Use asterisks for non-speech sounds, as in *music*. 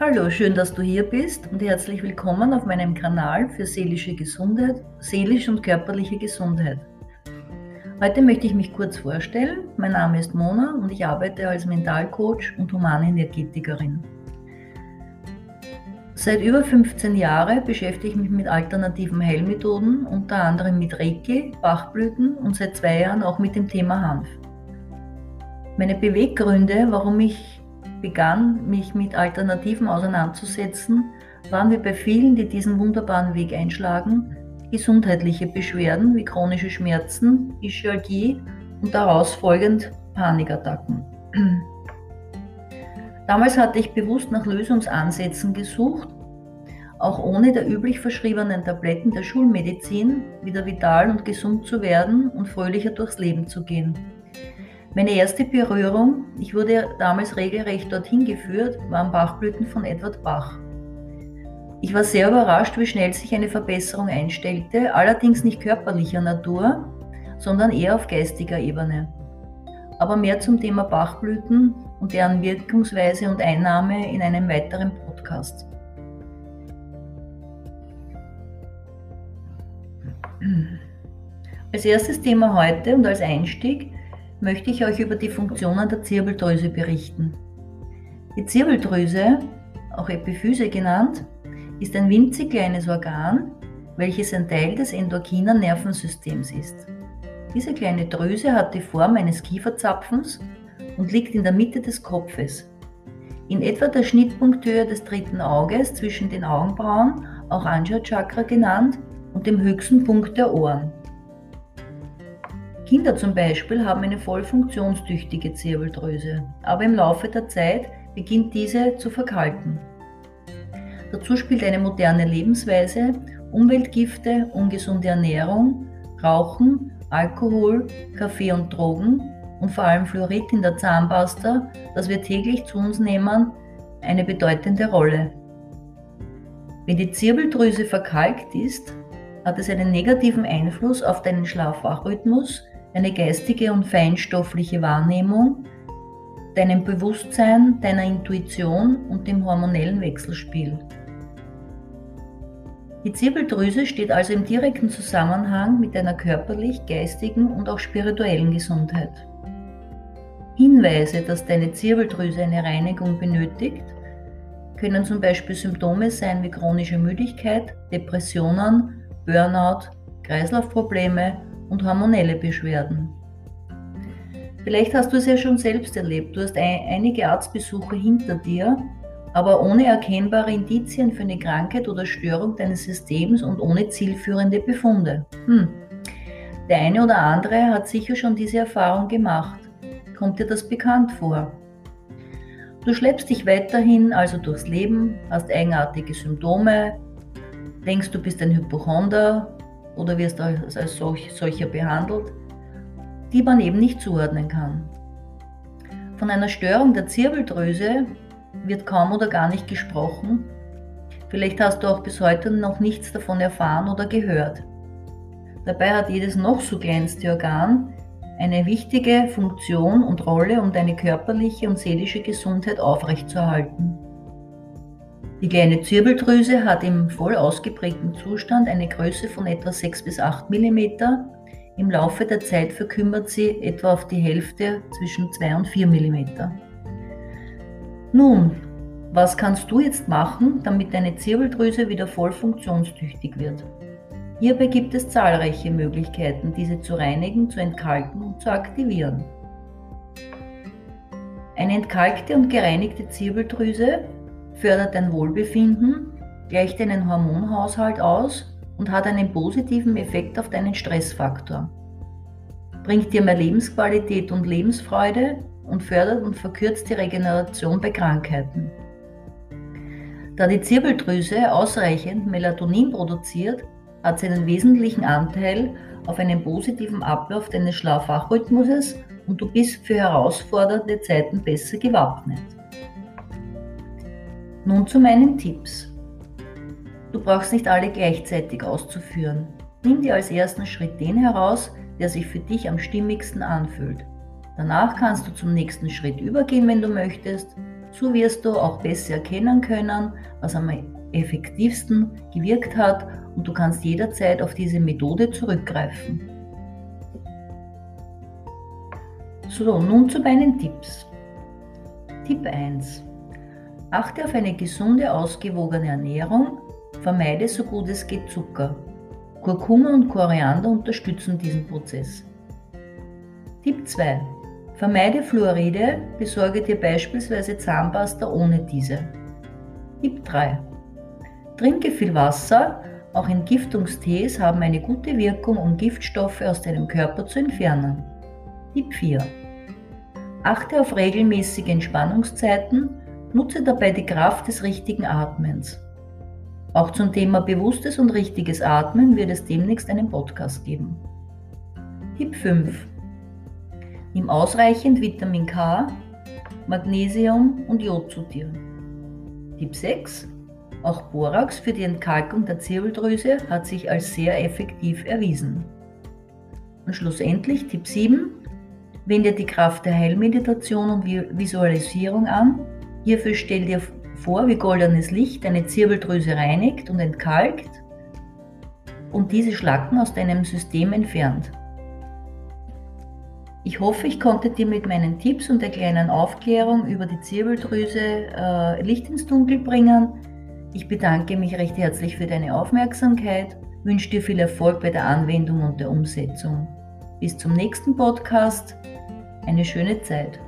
Hallo, schön, dass du hier bist und herzlich willkommen auf meinem Kanal für seelische Gesundheit, seelische und körperliche Gesundheit. Heute möchte ich mich kurz vorstellen. Mein Name ist Mona und ich arbeite als Mentalcoach und Humanenergetikerin. Seit über 15 Jahren beschäftige ich mich mit alternativen Heilmethoden, unter anderem mit Reiki, Bachblüten und seit zwei Jahren auch mit dem Thema Hanf. Meine Beweggründe, warum ich begann, mich mit Alternativen auseinanderzusetzen, waren wir bei vielen, die diesen wunderbaren Weg einschlagen, gesundheitliche Beschwerden wie chronische Schmerzen, Ischialgie und daraus folgend Panikattacken. *clears throat* Damals hatte ich bewusst nach Lösungsansätzen gesucht, auch ohne der üblich verschriebenen Tabletten der Schulmedizin wieder vital und gesund zu werden und fröhlicher durchs Leben zu gehen. Meine erste Berührung, ich wurde damals regelrecht dorthin geführt, waren Bachblüten von Edward Bach. Ich war sehr überrascht, wie schnell sich eine Verbesserung einstellte, allerdings nicht körperlicher Natur, sondern eher auf geistiger Ebene. Aber mehr zum Thema Bachblüten und deren Wirkungsweise und Einnahme in einem weiteren Podcast. Als erstes Thema heute und als Einstieg möchte ich euch über die Funktionen der Zirbeldrüse berichten. Die Zirbeldrüse, auch Epiphyse genannt, ist ein winzig kleines Organ, welches ein Teil des endokrinen Nervensystems ist. Diese kleine Drüse hat die Form eines Kieferzapfens und liegt in der Mitte des Kopfes. In etwa der Schnittpunkthöhe des dritten Auges zwischen den Augenbrauen, auch Anja Chakra genannt, und dem höchsten Punkt der Ohren. Kinder zum Beispiel haben eine voll funktionstüchtige Zirbeldrüse, aber im Laufe der Zeit beginnt diese zu verkalken. Dazu spielt eine moderne Lebensweise, Umweltgifte, ungesunde Ernährung, Rauchen, Alkohol, Kaffee und Drogen und vor allem Fluorid in der Zahnpasta, das wir täglich zu uns nehmen, eine bedeutende Rolle. Wenn die Zirbeldrüse verkalkt ist, hat es einen negativen Einfluss auf deinen Schlafwachrhythmus, deine geistige und feinstoffliche Wahrnehmung, deinem Bewusstsein, deiner Intuition und dem hormonellen Wechselspiel. Die Zirbeldrüse steht also im direkten Zusammenhang mit deiner körperlich, geistigen und auch spirituellen Gesundheit. Hinweise, dass deine Zirbeldrüse eine Reinigung benötigt, können zum Beispiel Symptome sein wie chronische Müdigkeit, Depressionen, Burnout, Kreislaufprobleme und hormonelle Beschwerden. Vielleicht hast du es ja schon selbst erlebt. Du hast ein, einige Arztbesuche hinter dir, aber ohne erkennbare Indizien für eine Krankheit oder Störung deines Systems und ohne zielführende Befunde. Hm. Der eine oder andere hat sicher schon diese Erfahrung gemacht. Kommt dir das bekannt vor? Du schleppst dich weiterhin also durchs Leben, hast eigenartige Symptome, denkst du bist ein Hypochonder oder wirst als, als solch, solcher behandelt, die man eben nicht zuordnen kann. Von einer Störung der Zirbeldrüse wird kaum oder gar nicht gesprochen. Vielleicht hast du auch bis heute noch nichts davon erfahren oder gehört. Dabei hat jedes noch so kleinste Organ eine wichtige Funktion und Rolle, um deine körperliche und seelische Gesundheit aufrechtzuerhalten. Die kleine Zirbeldrüse hat im voll ausgeprägten Zustand eine Größe von etwa 6 bis 8 mm. Im Laufe der Zeit verkümmert sie etwa auf die Hälfte zwischen 2 und 4 mm. Nun, was kannst du jetzt machen, damit deine Zirbeldrüse wieder voll funktionstüchtig wird? Hierbei gibt es zahlreiche Möglichkeiten, diese zu reinigen, zu entkalken und zu aktivieren. Eine entkalkte und gereinigte Zirbeldrüse fördert dein Wohlbefinden, gleicht deinen Hormonhaushalt aus und hat einen positiven Effekt auf deinen Stressfaktor. Bringt dir mehr Lebensqualität und Lebensfreude und fördert und verkürzt die Regeneration bei Krankheiten. Da die Zirbeldrüse ausreichend Melatonin produziert, hat sie einen wesentlichen Anteil auf einen positiven Ablauf deines Schlafwachrhythmuses und du bist für herausfordernde Zeiten besser gewappnet. Nun zu meinen Tipps. Du brauchst nicht alle gleichzeitig auszuführen. Nimm dir als ersten Schritt den heraus, der sich für dich am stimmigsten anfühlt. Danach kannst du zum nächsten Schritt übergehen, wenn du möchtest, So wirst du auch besser erkennen können, was am effektivsten gewirkt hat und du kannst jederzeit auf diese Methode zurückgreifen. So, nun zu meinen Tipps. Tipp 1. Achte auf eine gesunde, ausgewogene Ernährung, vermeide so gut es geht Zucker. Kurkuma und Koriander unterstützen diesen Prozess. Tipp 2. Vermeide Fluoride, besorge dir beispielsweise Zahnpasta ohne diese. Tipp 3. Trinke viel Wasser, auch Entgiftungstees haben eine gute Wirkung, um Giftstoffe aus deinem Körper zu entfernen. Tipp 4. Achte auf regelmäßige Entspannungszeiten, nutze dabei die Kraft des richtigen Atmens. Auch zum Thema bewusstes und richtiges Atmen wird es demnächst einen Podcast geben. Tipp 5. Nimm ausreichend Vitamin K, Magnesium und Jod zu dir. Tipp 6. Auch Borax für die Entkalkung der Zirbeldrüse hat sich als sehr effektiv erwiesen. Und schlussendlich Tipp 7. Wende die Kraft der Heilmeditation und Visualisierung an. Hierfür stell dir vor, wie goldenes Licht deine Zirbeldrüse reinigt und entkalkt und diese Schlacken aus deinem System entfernt. Ich hoffe, ich konnte dir mit meinen Tipps und der kleinen Aufklärung über die Zirbeldrüse äh, Licht ins Dunkel bringen. Ich bedanke mich recht herzlich für deine Aufmerksamkeit, wünsche dir viel Erfolg bei der Anwendung und der Umsetzung. Bis zum nächsten Podcast. Eine schöne Zeit.